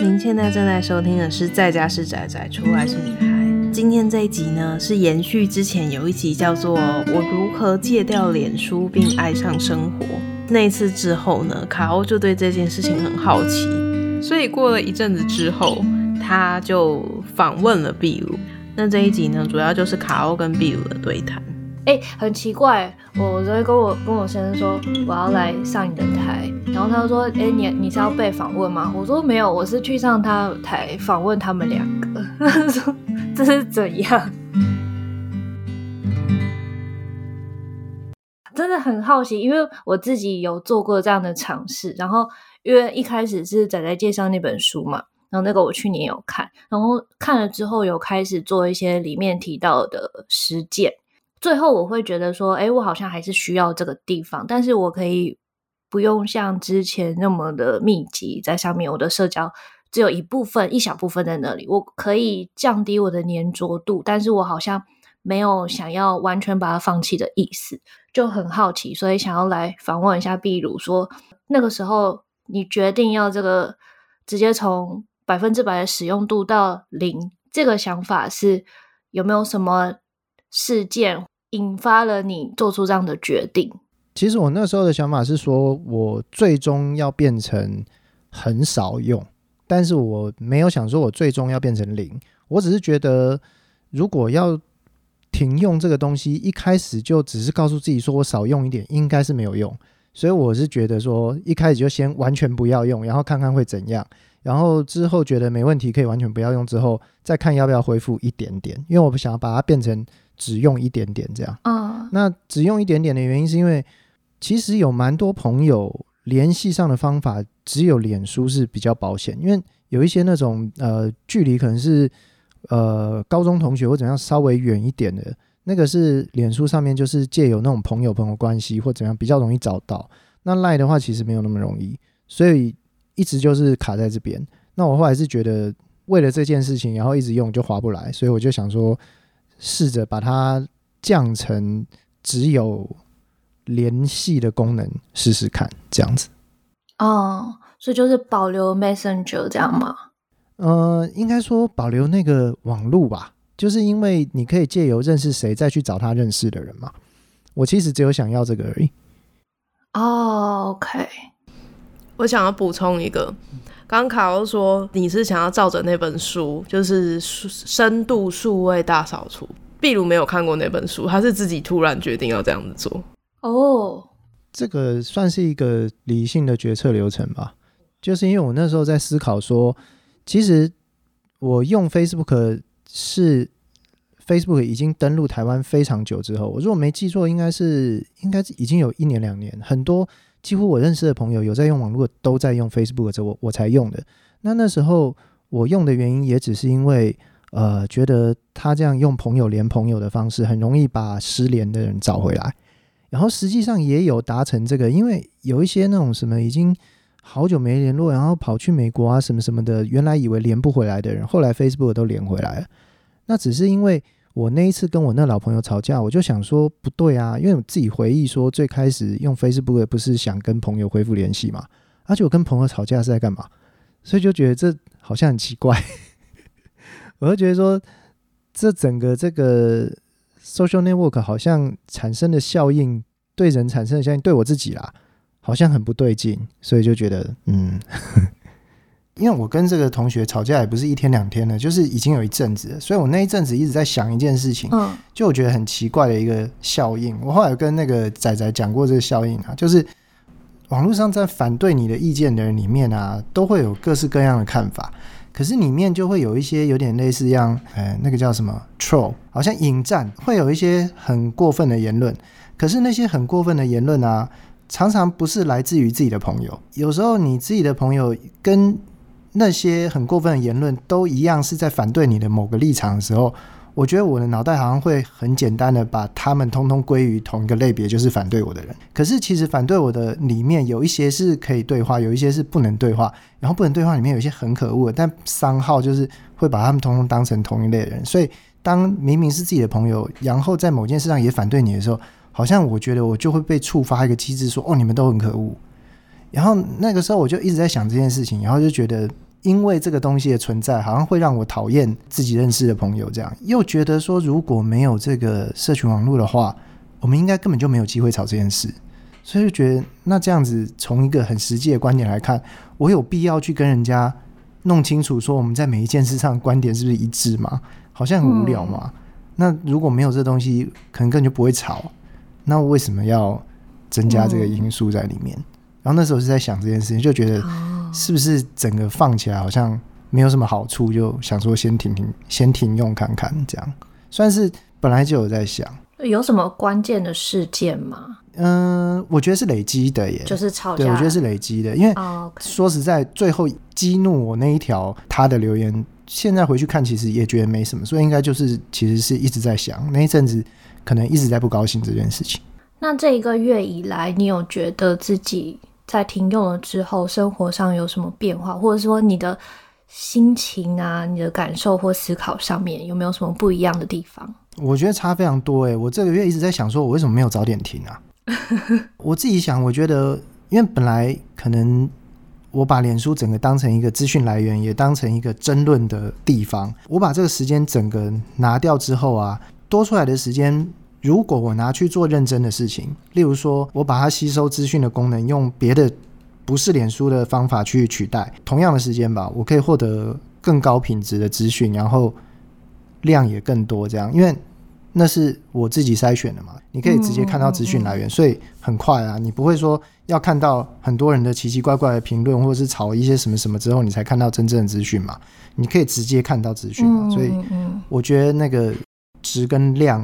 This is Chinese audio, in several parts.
您现在正在收听的是《在家是宅宅，出来是女孩》。今天这一集呢，是延续之前有一集叫做《我如何戒掉脸书并爱上生活》。那一次之后呢，卡欧就对这件事情很好奇，所以过了一阵子之后，他就访问了闭鲁。那这一集呢，主要就是卡欧跟闭鲁的对谈。哎、很奇怪，我昨天跟我跟我先生说我要来上你的台，然后他就说，哎、你你是要被访问吗？我说没有，我是去上他台访问他们两个。他说这是怎样？真的很好奇，因为我自己有做过这样的尝试，然后因为一开始是仔仔介绍那本书嘛，然后那个我去年有看，然后看了之后有开始做一些里面提到的实践。最后我会觉得说，哎，我好像还是需要这个地方，但是我可以不用像之前那么的密集在上面。我的社交只有一部分、一小部分在那里，我可以降低我的粘着度，但是我好像没有想要完全把它放弃的意思，就很好奇，所以想要来访问一下闭鲁，说那个时候你决定要这个直接从百分之百的使用度到零，这个想法是有没有什么事件？引发了你做出这样的决定。其实我那时候的想法是说，我最终要变成很少用，但是我没有想说我最终要变成零。我只是觉得，如果要停用这个东西，一开始就只是告诉自己说我少用一点，应该是没有用。所以我是觉得说，一开始就先完全不要用，然后看看会怎样。然后之后觉得没问题，可以完全不要用，之后再看要不要恢复一点点。因为我不想要把它变成。只用一点点这样，嗯，那只用一点点的原因是因为，其实有蛮多朋友联系上的方法，只有脸书是比较保险，因为有一些那种呃距离可能是呃高中同学或怎样稍微远一点的，那个是脸书上面就是借有那种朋友朋友关系或怎样比较容易找到，那赖的话其实没有那么容易，所以一直就是卡在这边。那我后来是觉得为了这件事情，然后一直用就划不来，所以我就想说。试着把它降成只有联系的功能试试看，这样子。哦，所以就是保留 Messenger 这样吗？呃，应该说保留那个网路吧，就是因为你可以借由认识谁再去找他认识的人嘛。我其实只有想要这个而已。哦，OK。我想要补充一个。刚卡欧说你是想要照着那本书，就是深度数位大扫除。闭鲁没有看过那本书，他是自己突然决定要这样子做。哦，这个算是一个理性的决策流程吧？就是因为我那时候在思考说，其实我用 Facebook 是 Facebook 已经登陆台湾非常久之后，我如果没记错，应该是应该已经有一年两年，很多。几乎我认识的朋友有在用网络，都在用 Facebook，这我我才用的。那那时候我用的原因也只是因为，呃，觉得他这样用朋友连朋友的方式，很容易把失联的人找回来。然后实际上也有达成这个，因为有一些那种什么已经好久没联络，然后跑去美国啊什么什么的，原来以为连不回来的人，后来 Facebook 都连回来了。那只是因为。我那一次跟我那老朋友吵架，我就想说不对啊，因为我自己回忆说最开始用 Facebook 不是想跟朋友恢复联系嘛，而且我跟朋友吵架是在干嘛？所以就觉得这好像很奇怪，我就觉得说这整个这个 social network 好像产生的效应，对人产生的效应对我自己啦，好像很不对劲，所以就觉得嗯。因为我跟这个同学吵架也不是一天两天了，就是已经有一阵子了，所以我那一阵子一直在想一件事情，嗯，就我觉得很奇怪的一个效应。我后来跟那个仔仔讲过这个效应啊，就是网络上在反对你的意见的人里面啊，都会有各式各样的看法，可是里面就会有一些有点类似像，呃，那个叫什么 troll，好像引战，会有一些很过分的言论。可是那些很过分的言论啊，常常不是来自于自己的朋友，有时候你自己的朋友跟那些很过分的言论都一样是在反对你的某个立场的时候，我觉得我的脑袋好像会很简单的把他们通通归于同一个类别，就是反对我的人。可是其实反对我的里面有一些是可以对话，有一些是不能对话。然后不能对话里面有一些很可恶，但商号就是会把他们通通当成同一类人。所以当明明是自己的朋友，然后在某件事上也反对你的时候，好像我觉得我就会被触发一个机制，说哦，你们都很可恶。然后那个时候我就一直在想这件事情，然后就觉得。因为这个东西的存在，好像会让我讨厌自己认识的朋友，这样又觉得说，如果没有这个社群网络的话，我们应该根本就没有机会吵这件事。所以就觉得，那这样子从一个很实际的观点来看，我有必要去跟人家弄清楚说我们在每一件事上观点是不是一致吗？好像很无聊嘛。嗯、那如果没有这东西，可能根本就不会吵。那为什么要增加这个因素在里面？嗯、然后那时候是在想这件事情，就觉得。是不是整个放起来好像没有什么好处，就想说先停停，先停用看看，这样算是本来就有在想。有什么关键的事件吗？嗯，我觉得是累积的耶，就是吵架。对，我觉得是累积的，因为说实在，最后激怒我那一条他的留言，现在回去看其实也觉得没什么，所以应该就是其实是一直在想那一阵子可能一直在不高兴这件事情。那这一个月以来，你有觉得自己？在停用了之后，生活上有什么变化，或者说你的心情啊、你的感受或思考上面有没有什么不一样的地方？我觉得差非常多诶，我这个月一直在想，说我为什么没有早点停啊？我自己想，我觉得因为本来可能我把脸书整个当成一个资讯来源，也当成一个争论的地方，我把这个时间整个拿掉之后啊，多出来的时间。如果我拿去做认真的事情，例如说，我把它吸收资讯的功能用别的不是脸书的方法去取代，同样的时间吧，我可以获得更高品质的资讯，然后量也更多。这样，因为那是我自己筛选的嘛，你可以直接看到资讯来源，所以很快啊，你不会说要看到很多人的奇奇怪怪的评论，或者是炒一些什么什么之后，你才看到真正的资讯嘛。你可以直接看到资讯嘛，所以我觉得那个值跟量。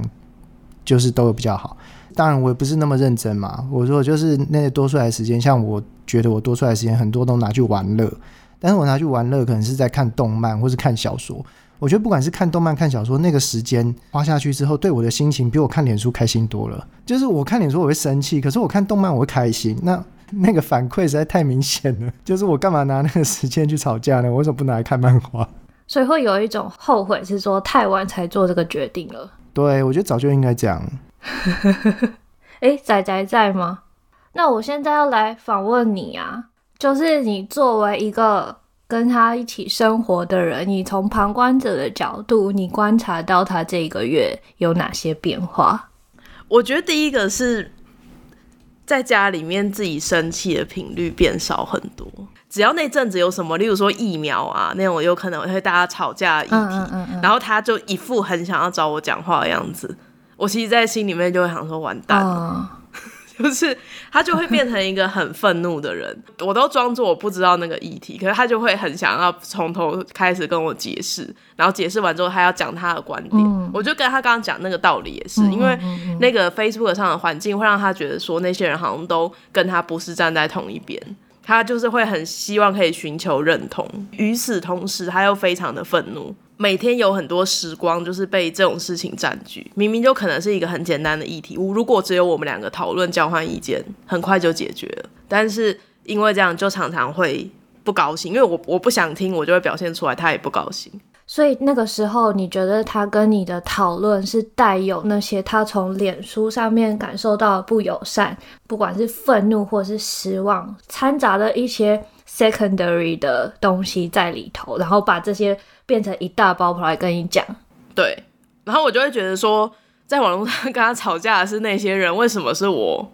就是都有比较好，当然我也不是那么认真嘛。我说就是那些多出来的时间，像我觉得我多出来的时间很多都拿去玩乐，但是我拿去玩乐可能是在看动漫或是看小说。我觉得不管是看动漫看小说，那个时间花下去之后，对我的心情比我看脸书开心多了。就是我看脸书我会生气，可是我看动漫我会开心。那那个反馈实在太明显了。就是我干嘛拿那个时间去吵架呢？我为什么不拿来看漫画？所以会有一种后悔，是说太晚才做这个决定了。对，我觉得早就应该这样。哎，仔仔在吗？那我现在要来访问你啊，就是你作为一个跟他一起生活的人，你从旁观者的角度，你观察到他这个月有哪些变化？我觉得第一个是在家里面自己生气的频率变少很多。只要那阵子有什么，例如说疫苗啊那种，有可能会大家吵架的议题，嗯嗯嗯、然后他就一副很想要找我讲话的样子，我其实，在心里面就会想说完蛋了，嗯、就是他就会变成一个很愤怒的人，我都装作我不知道那个议题，可是他就会很想要从头开始跟我解释，然后解释完之后，他要讲他的观点，嗯、我就跟他刚刚讲那个道理也是，因为那个 Facebook 上的环境会让他觉得说那些人好像都跟他不是站在同一边。他就是会很希望可以寻求认同，与此同时他又非常的愤怒，每天有很多时光就是被这种事情占据。明明就可能是一个很简单的议题，如果只有我们两个讨论交换意见，很快就解决了。但是因为这样，就常常会不高兴，因为我我不想听，我就会表现出来，他也不高兴。所以那个时候，你觉得他跟你的讨论是带有那些他从脸书上面感受到的不友善，不管是愤怒或是失望，掺杂了一些 secondary 的东西在里头，然后把这些变成一大包跑来跟你讲。对，然后我就会觉得说，在网络上跟他吵架的是那些人，为什么是我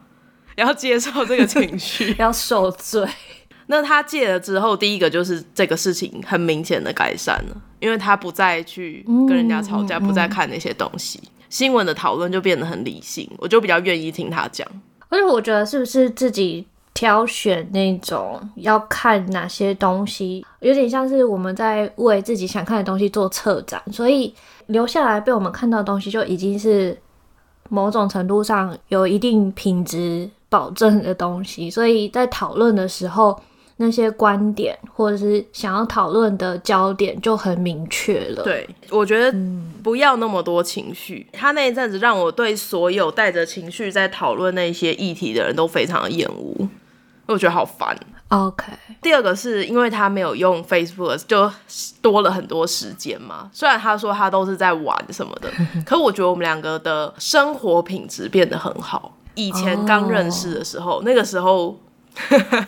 要接受这个情绪，要受罪？那他戒了之后，第一个就是这个事情很明显的改善了，因为他不再去跟人家吵架，不再看那些东西，新闻的讨论就变得很理性，我就比较愿意听他讲。而且我觉得是不是自己挑选那种要看哪些东西，有点像是我们在为自己想看的东西做策展，所以留下来被我们看到的东西就已经是某种程度上有一定品质保证的东西，所以在讨论的时候。那些观点或者是想要讨论的焦点就很明确了。对，我觉得不要那么多情绪。嗯、他那一阵子让我对所有带着情绪在讨论那些议题的人都非常的厌恶，我觉得好烦。OK。第二个是因为他没有用 Facebook，就多了很多时间嘛。虽然他说他都是在玩什么的，可我觉得我们两个的生活品质变得很好。以前刚认识的时候，oh. 那个时候。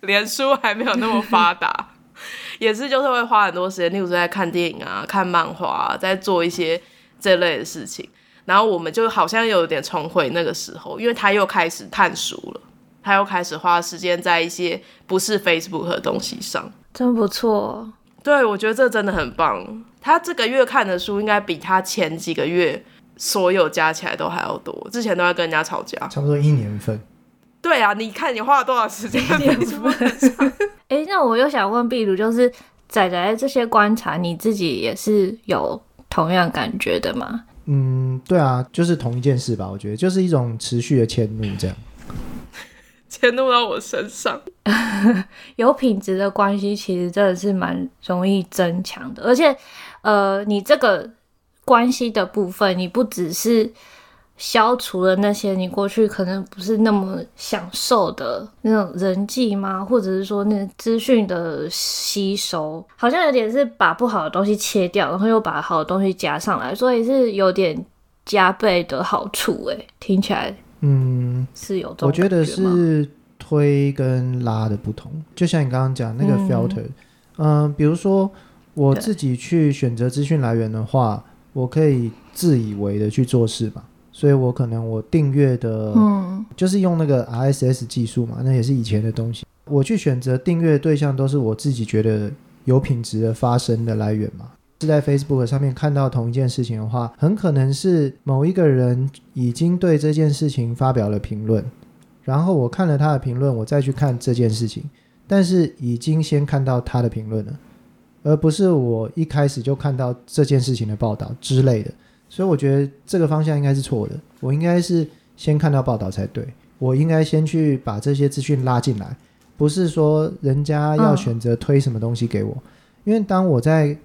连书还没有那么发达，也是就是会花很多时间，例如说在看电影啊、看漫画啊，在做一些这类的事情。然后我们就好像有点重回那个时候，因为他又开始看书了，他又开始花时间在一些不是 Facebook 的东西上，真不错。对，我觉得这真的很棒。他这个月看的书应该比他前几个月所有加起来都还要多，之前都要跟人家吵架，差不多一年份。对啊，你看你花了多少时间在 Facebook 上？哎，那我又想问壁炉，就是仔仔这些观察，你自己也是有同样感觉的吗？嗯，对啊，就是同一件事吧。我觉得就是一种持续的迁怒，这样迁怒到我身上。有品质的关系其实真的是蛮容易增强的，而且，呃，你这个关系的部分，你不只是。消除了那些你过去可能不是那么享受的那种人际吗？或者是说那资讯的吸收，好像有点是把不好的东西切掉，然后又把好的东西加上来，所以是有点加倍的好处。诶，听起来，嗯。我觉得是推跟拉的不同，就像你刚刚讲那个 filter，嗯、呃，比如说我自己去选择资讯来源的话，我可以自以为的去做事嘛。所以我可能我订阅的，嗯，就是用那个 RSS 技术嘛，那也是以前的东西。我去选择订阅对象都是我自己觉得有品质的发声的来源嘛。是在 Facebook 上面看到同一件事情的话，很可能是某一个人已经对这件事情发表了评论，然后我看了他的评论，我再去看这件事情，但是已经先看到他的评论了，而不是我一开始就看到这件事情的报道之类的。所以我觉得这个方向应该是错的。我应该是先看到报道才对。我应该先去把这些资讯拉进来，不是说人家要选择推什么东西给我。因为当我在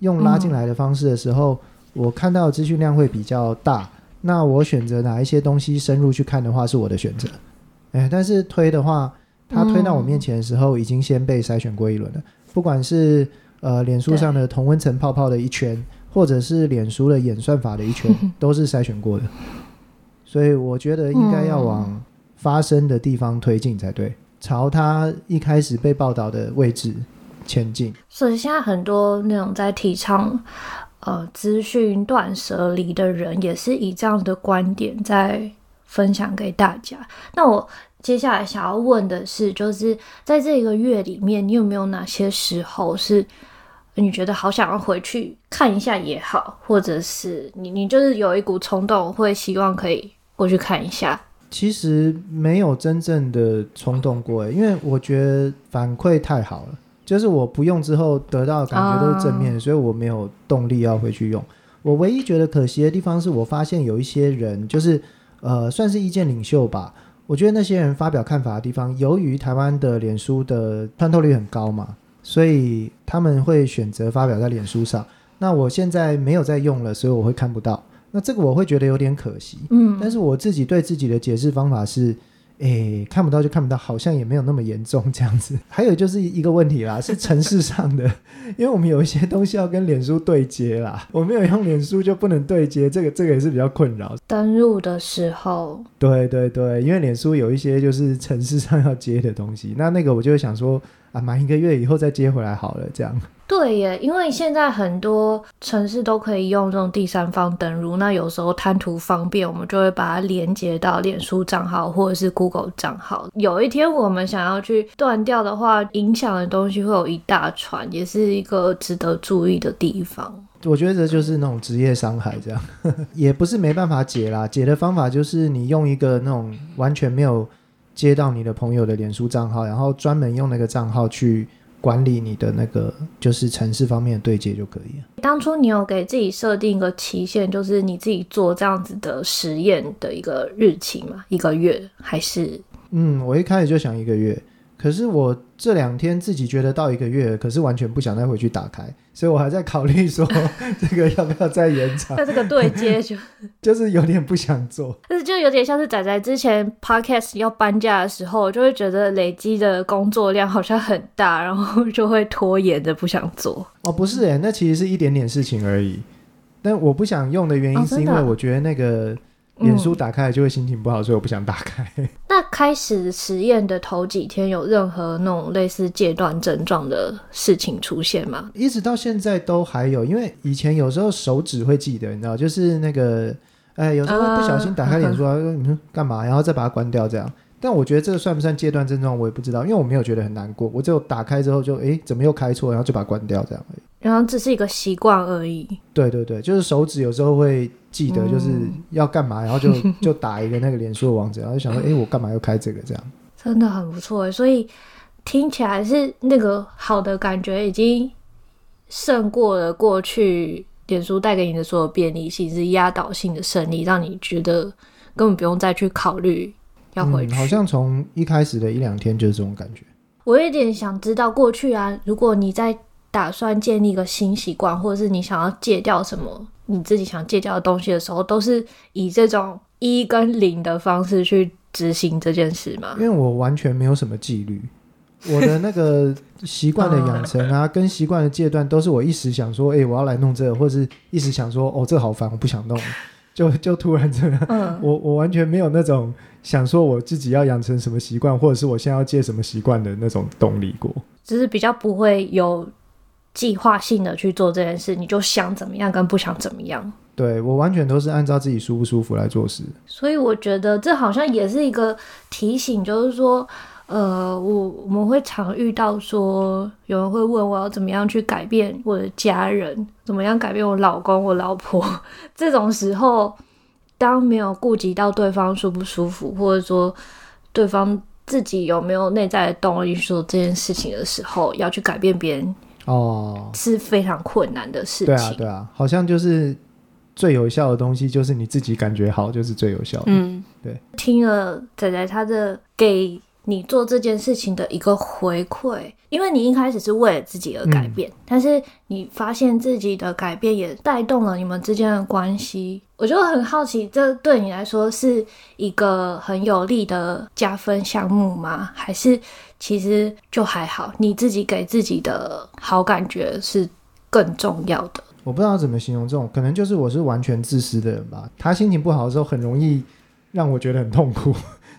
用拉进来的方式的时候，我看到资讯量会比较大。那我选择哪一些东西深入去看的话，是我的选择。哎，但是推的话，他推到我面前的时候，已经先被筛选过一轮了。不管是呃脸书上的同温层泡泡的一圈。或者是脸书的演算法的一圈 都是筛选过的，所以我觉得应该要往发生的地方推进才对，朝他一开始被报道的位置前进。所以现在很多那种在提倡呃资讯断舍离的人，也是以这样的观点在分享给大家。那我接下来想要问的是，就是在这个月里面，你有没有哪些时候是？你觉得好想要回去看一下也好，或者是你你就是有一股冲动，会希望可以过去看一下。其实没有真正的冲动过，因为我觉得反馈太好了，就是我不用之后得到的感觉都是正面的，啊，所以我没有动力要回去用。我唯一觉得可惜的地方是我发现有一些人就是呃算是意见领袖吧，我觉得那些人发表看法的地方，由于台湾的脸书的穿透率很高嘛。所以他们会选择发表在脸书上。那我现在没有在用了，所以我会看不到。那这个我会觉得有点可惜。嗯，但是我自己对自己的解释方法是。诶，看不到就看不到，好像也没有那么严重这样子。还有就是一个问题啦，是城市上的，因为我们有一些东西要跟脸书对接啦，我没有用脸书就不能对接，这个这个也是比较困扰。登录的时候，对对对，因为脸书有一些就是城市上要接的东西，那那个我就会想说啊，满一个月以后再接回来好了，这样。对耶，因为现在很多城市都可以用这种第三方登录，那有时候贪图方便，我们就会把它连接到脸书账号或者是 Google 账号。有一天我们想要去断掉的话，影响的东西会有一大串，也是一个值得注意的地方。我觉得这就是那种职业伤害，这样 也不是没办法解啦。解的方法就是你用一个那种完全没有接到你的朋友的脸书账号，然后专门用那个账号去。管理你的那个就是城市方面的对接就可以了。当初你有给自己设定一个期限，就是你自己做这样子的实验的一个日期吗？一个月还是？嗯，我一开始就想一个月。可是我这两天自己觉得到一个月，可是完全不想再回去打开，所以我还在考虑说 这个要不要再延长。那这个对接就 就是有点不想做，但是就有点像是仔仔之前 podcast 要搬家的时候，就会觉得累积的工作量好像很大，然后就会拖延的不想做。哦，不是诶，那其实是一点点事情而已。但我不想用的原因是因为我觉得那个脸书打开来就会心情不好，所以我不想打开。那开始实验的头几天，有任何那种类似戒断症状的事情出现吗？一直到现在都还有，因为以前有时候手指会记得，你知道，就是那个，哎，有时候会不小心打开脸书，说你说干嘛，然后再把它关掉这样。但我觉得这个算不算戒断症状，我也不知道，因为我没有觉得很难过，我只有打开之后就，哎，怎么又开错，然后就把它关掉这样而已。然后只是一个习惯而已。对对对，就是手指有时候会记得就是要干嘛，嗯、然后就 就打一个那个脸书的网址，然后就想说，哎，我干嘛要开这个这样？真的很不错，所以听起来是那个好的感觉已经胜过了过去脸书带给你的所有便利性，是压倒性的胜利，让你觉得根本不用再去考虑要回去。嗯、好像从一开始的一两天就是这种感觉。我有点想知道过去啊，如果你在。打算建立一个新习惯，或者是你想要戒掉什么你自己想戒掉的东西的时候，都是以这种一跟零的方式去执行这件事吗？因为我完全没有什么纪律，我的那个习惯的养成啊，跟习惯的戒断，都是我一时想说，哎、欸，我要来弄这个，或者是一时想说，哦，这好烦，我不想弄，就就突然这样。嗯，我我完全没有那种想说我自己要养成什么习惯，或者是我现在要戒什么习惯的那种动力过，只是比较不会有。计划性的去做这件事，你就想怎么样跟不想怎么样。对，我完全都是按照自己舒不舒服来做事。所以我觉得这好像也是一个提醒，就是说，呃，我我们会常遇到说，有人会问我要怎么样去改变我的家人，怎么样改变我老公、我老婆。这种时候，当没有顾及到对方舒不舒服，或者说对方自己有没有内在的动力去做这件事情的时候，要去改变别人。哦，是非常困难的事情。对啊，对啊，好像就是最有效的东西，就是你自己感觉好，就是最有效的。嗯，对。听了仔仔他的给你做这件事情的一个回馈，因为你一开始是为了自己而改变，但是你发现自己的改变也带动了你们之间的关系，我就很好奇，这对你来说是一个很有利的加分项目吗？还是？其实就还好，你自己给自己的好感觉是更重要的。我不知道怎么形容这种，可能就是我是完全自私的人吧。他心情不好的时候，很容易让我觉得很痛苦。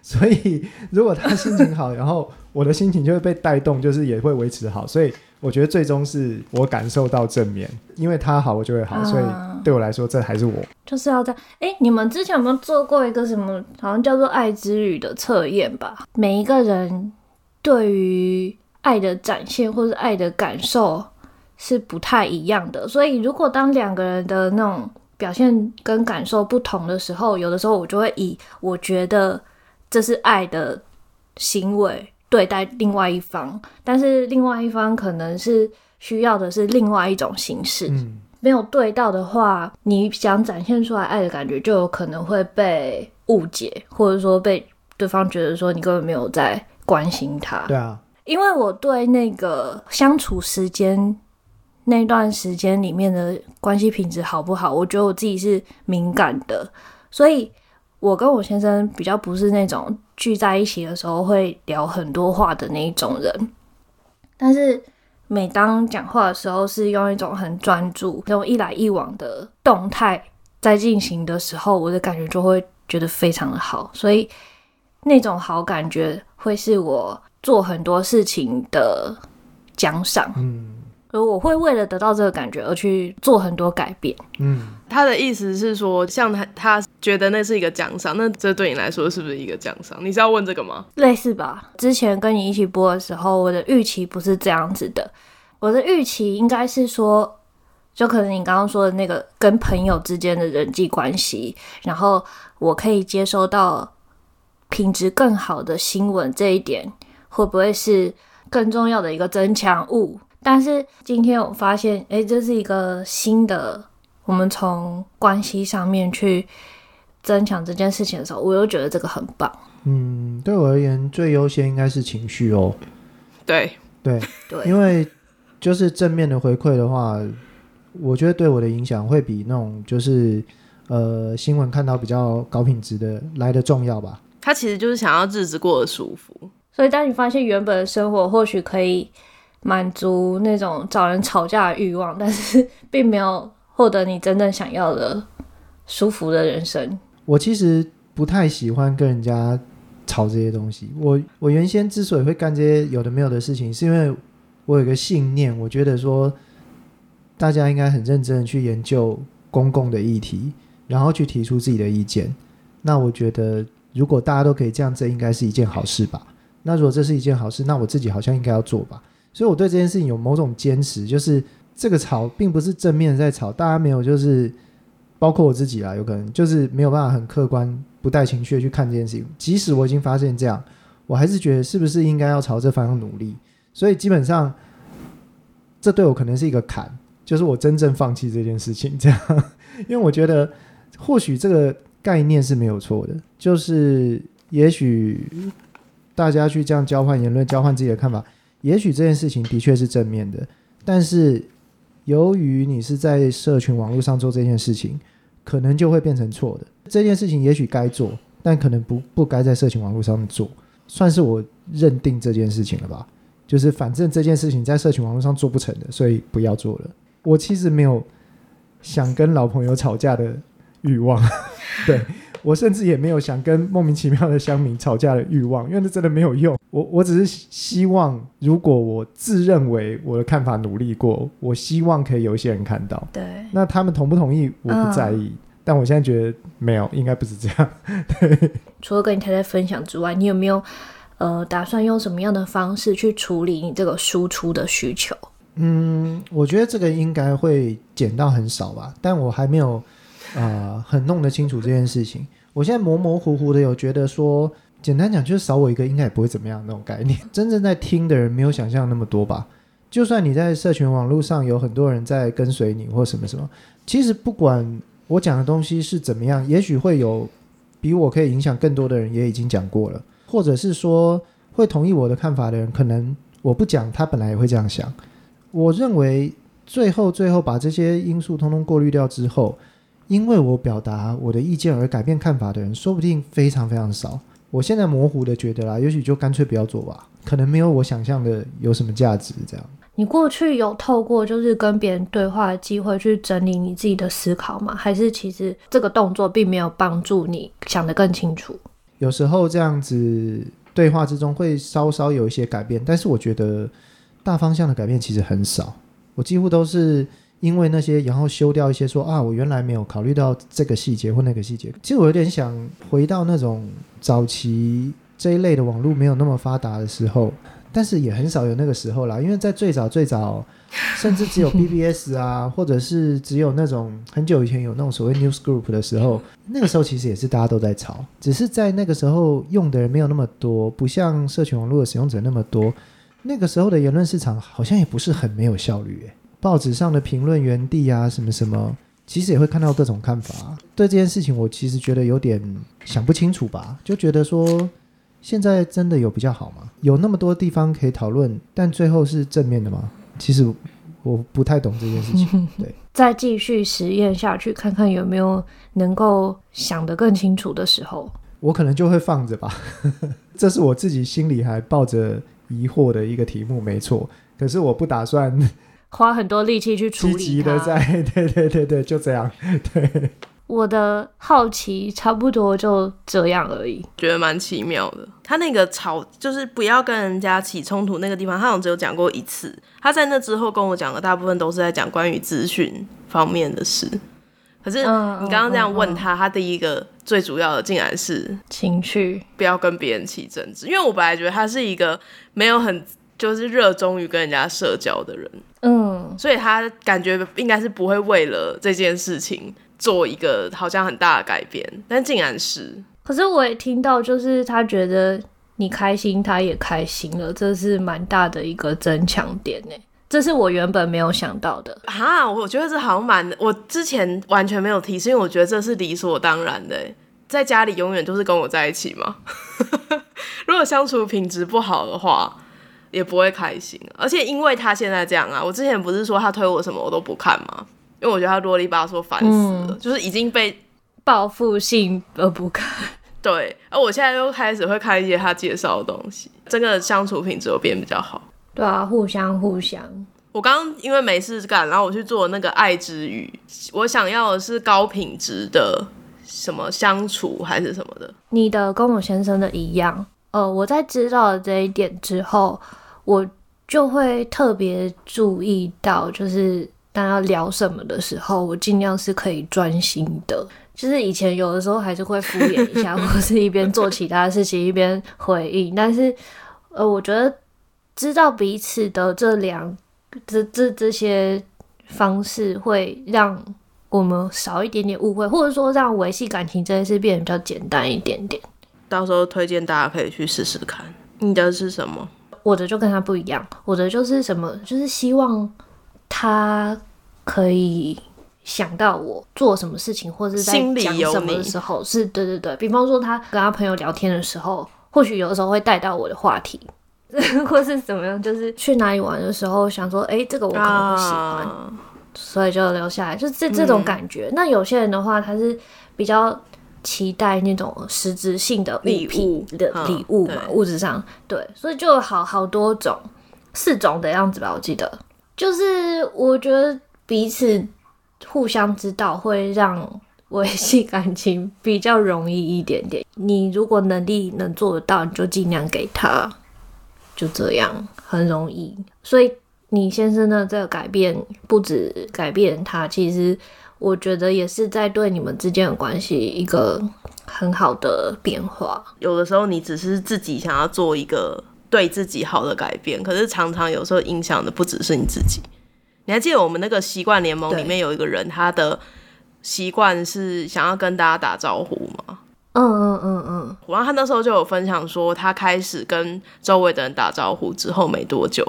所以如果他心情好，然后我的心情就会被带动，就是也会维持好。所以我觉得最终是我感受到正面，因为他好，我就会好。所以对我来说，这还是我就是要在。哎，你们之前有没有做过一个什么，好像叫做爱之语的测验吧？每一个人。对于爱的展现或是爱的感受是不太一样的，所以如果当两个人的那种表现跟感受不同的时候，有的时候我就会以我觉得这是爱的行为对待另外一方，但是另外一方可能是需要的是另外一种形式，嗯，没有对到的话，你想展现出来爱的感觉就有可能会被误解，或者说被对方觉得说你根本没有在。关心他，对啊，因为我对那个相处时间那段时间里面的关系品质好不好，我觉得我自己是敏感的，所以我跟我先生比较不是那种聚在一起的时候会聊很多话的那一种人，但是每当讲话的时候是用一种很专注、那种一来一往的动态在进行的时候，我的感觉就会觉得非常的好，所以那种好感觉。会是我做很多事情的奖赏，嗯，而我会为了得到这个感觉而去做很多改变，嗯。他的意思是说，像他他觉得那是一个奖赏，那这对你来说是不是一个奖赏？你是要问这个吗？类似吧。之前跟你一起播的时候，我的预期不是这样子的，我的预期应该是说，就可能你刚刚说的那个跟朋友之间的人际关系，然后我可以接收到。品质更好的新闻，这一点会不会是更重要的一个增强物？但是今天我发现，哎，这是一个新的，我们从关系上面去增强这件事情的时候，我又觉得这个很棒。嗯，对我而言，最优先应该是情绪哦。对对对，因为就是正面的回馈的话，我觉得对我的影响会比那种就是呃新闻看到比较高品质的来的重要吧。他其实就是想要日子过得舒服，所以当你发现原本的生活或许可以满足那种找人吵架的欲望，但是并没有获得你真正想要的舒服的人生。我其实不太喜欢跟人家吵这些东西。我我原先之所以会干这些有的没有的事情，是因为我有个信念，我觉得说大家应该很认真的去研究公共的议题，然后去提出自己的意见。那我觉得，如果大家都可以这样，这应该是一件好事吧？那如果这是一件好事，那我自己好像应该要做吧？所以我对这件事情有某种坚持，就是这个吵并不是正面在吵，大家没有就是。包括我自己啦，有可能就是没有办法很客观、不带情绪的去看这件事情。即使我已经发现这样，我还是觉得是不是应该要朝这方向努力。所以基本上，这对我可能是一个坎，就是我真正放弃这件事情。这样，因为我觉得或许这个概念是没有错的，就是也许大家去这样交换言论、交换自己的看法，也许这件事情的确是正面的，但是。由于你是在社群网络上做这件事情，可能就会变成错的。这件事情也许该做，但可能不不该在社群网络上面做，算是我认定这件事情了吧。就是反正这件事情在社群网络上做不成的，所以不要做了。我其实没有想跟老朋友吵架的欲望，对。我甚至也没有想跟莫名其妙的乡民吵架的欲望，因为那真的没有用。我我只是希望，如果我自认为我的看法努力过，我希望可以有一些人看到。对，那他们同不同意，我不在意。嗯、但我现在觉得没有，应该不是这样。对。除了跟你太太分享之外，你有没有呃打算用什么样的方式去处理你这个输出的需求？嗯，我觉得这个应该会减到很少吧，但我还没有啊、呃、很弄得清楚这件事情。我现在模模糊糊的有觉得说，简单讲就是少我一个应该也不会怎么样那种概念。真正在听的人没有想象那么多吧？就算你在社群网络上有很多人在跟随你或什么什么，其实不管我讲的东西是怎么样，也许会有比我可以影响更多的人也已经讲过了，或者是说会同意我的看法的人，可能我不讲，他本来也会这样想。我认为最后最后把这些因素通通过滤掉之后。因为我表达我的意见而改变看法的人，说不定非常非常少。我现在模糊的觉得啦，也许就干脆不要做吧，可能没有我想象的有什么价值。这样，你过去有透过就是跟别人对话的机会去整理你自己的思考吗？还是其实这个动作并没有帮助你想得更清楚？有时候这样子对话之中会稍稍有一些改变，但是我觉得大方向的改变其实很少。我几乎都是。因为那些，然后修掉一些说，啊，我原来没有考虑到这个细节或那个细节。其实我有点想回到那种早期这一类的网络没有那么发达的时候，但是也很少有那个时候啦。因为在最早最早，甚至只有 BBS 啊，或者是只有那种很久以前有那种所谓 News Group 的时候，那个时候其实也是大家都在吵，只是在那个时候用的人没有那么多，不像社群网络的使用者那么多。那个时候的言论市场好像也不是很没有效率诶。报纸上的评论原地啊，什么什么，其实也会看到各种看法。对这件事情，我其实觉得有点想不清楚吧，就觉得说，现在真的有比较好吗？有那么多地方可以讨论，但最后是正面的吗？其实我不太懂这件事情。对，再继续实验下去，看看有没有能够想得更清楚的时候，我可能就会放着吧。这是我自己心里还抱着疑惑的一个题目，没错。可是我不打算。花很多力气去处理它，积极的在，对对对对，就这样。对，我的好奇差不多就这样而已，觉得蛮奇妙的。他那个吵，就是不要跟人家起冲突那个地方，他好像只有讲过一次。他在那之后跟我讲的大部分都是在讲关于资讯方面的事。可是你刚刚这样问他，他第一个最主要的竟然是情绪，不要跟别人起争执。因为我本来觉得他是一个没有很。就是热衷于跟人家社交的人，嗯，所以他感觉应该是不会为了这件事情做一个好像很大的改变，但竟然是。可是我也听到，就是他觉得你开心，他也开心了，这是蛮大的一个增强点呢。这是我原本没有想到的哈，我觉得这好像蛮，我之前完全没有提是，因为我觉得这是理所当然的，在家里永远都是跟我在一起嘛。如果相处品质不好的话。也不会开心，而且因为他现在这样啊，我之前不是说他推我什么我都不看吗？因为我觉得他啰里吧嗦烦死了，嗯、就是已经被报复性而不看。对，而我现在又开始会看一些他介绍的东西，真的相处品质有变比较好。对啊，互相互相。我刚刚因为没事干，然后我去做那个爱之语，我想要的是高品质的什么相处还是什么的？你的跟我先生的一样。呃，我在知道了这一点之后，我就会特别注意到，就是当要聊什么的时候，我尽量是可以专心的。就是以前有的时候还是会敷衍一下，或者是一边做其他事情一边回应。但是，呃，我觉得知道彼此的这两这这这些方式，会让我们少一点点误会，或者说让维系感情这件事变得比较简单一点点。到时候推荐大家可以去试试看。你的是什么？我的就跟他不一样，我的就是什么，就是希望他可以想到我做什么事情，或者是在讲什么的时候，是对对对。比方说他跟他朋友聊天的时候，或许有的时候会带到我的话题，或是怎么样，就是去哪里玩的时候，想说，哎、欸，这个我可能不喜欢，啊、所以就留下来，就这这种感觉。嗯、那有些人的话，他是比较。期待那种实质性的物品的礼物嘛，物质上对，所以就好好多种，四种的样子吧，我记得。就是我觉得彼此互相知道，会让维系感情比较容易一点点。你如果能力能做得到，你就尽量给他，就这样很容易。所以你先生的这个改变，不止改变他，其实。我觉得也是在对你们之间的关系一个很好的变化。有的时候你只是自己想要做一个对自己好的改变，可是常常有时候影响的不只是你自己。你还记得我们那个习惯联盟里面有一个人，他的习惯是想要跟大家打招呼吗？嗯嗯嗯嗯。然后他那时候就有分享说，他开始跟周围的人打招呼之后没多久，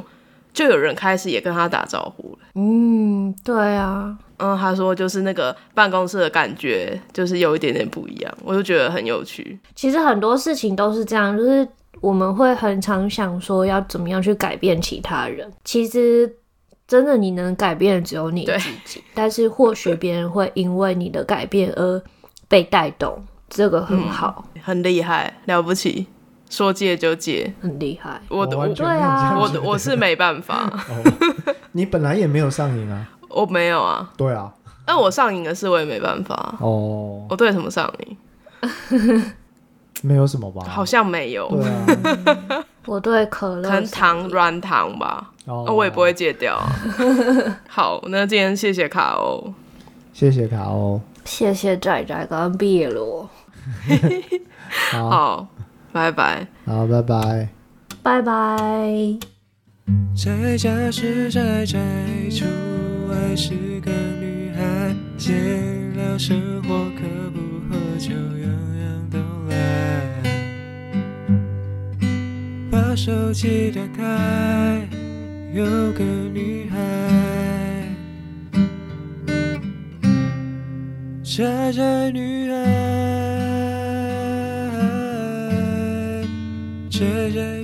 就有人开始也跟他打招呼了。嗯，对啊。嗯，他说就是那个办公室的感觉，就是有一点点不一样，我就觉得很有趣。其实很多事情都是这样，就是我们会很常想说要怎么样去改变其他人。其实真的你能改变的只有你自己，但是或许别人会因为你的改变而被带动，这个很好，嗯、很厉害，了不起，说戒就戒，很厉害。我我，我对啊，我我是没办法。哦、你本来也没有上瘾啊。我没有啊，对啊，那我上瘾的事我也没办法哦。我对什么上瘾？没有什么吧？好像没有。对啊，我对可乐，可能糖软糖吧。哦，我也不会戒掉。好，那今天谢谢卡欧，谢谢卡欧，谢谢仔仔跟毕罗。好，拜拜。好，拜拜，拜拜。在家是宅宅，出外是个女孩。闲聊生活，可不喝酒，样样都来。把手机打开，有个女孩，宅宅女孩。世界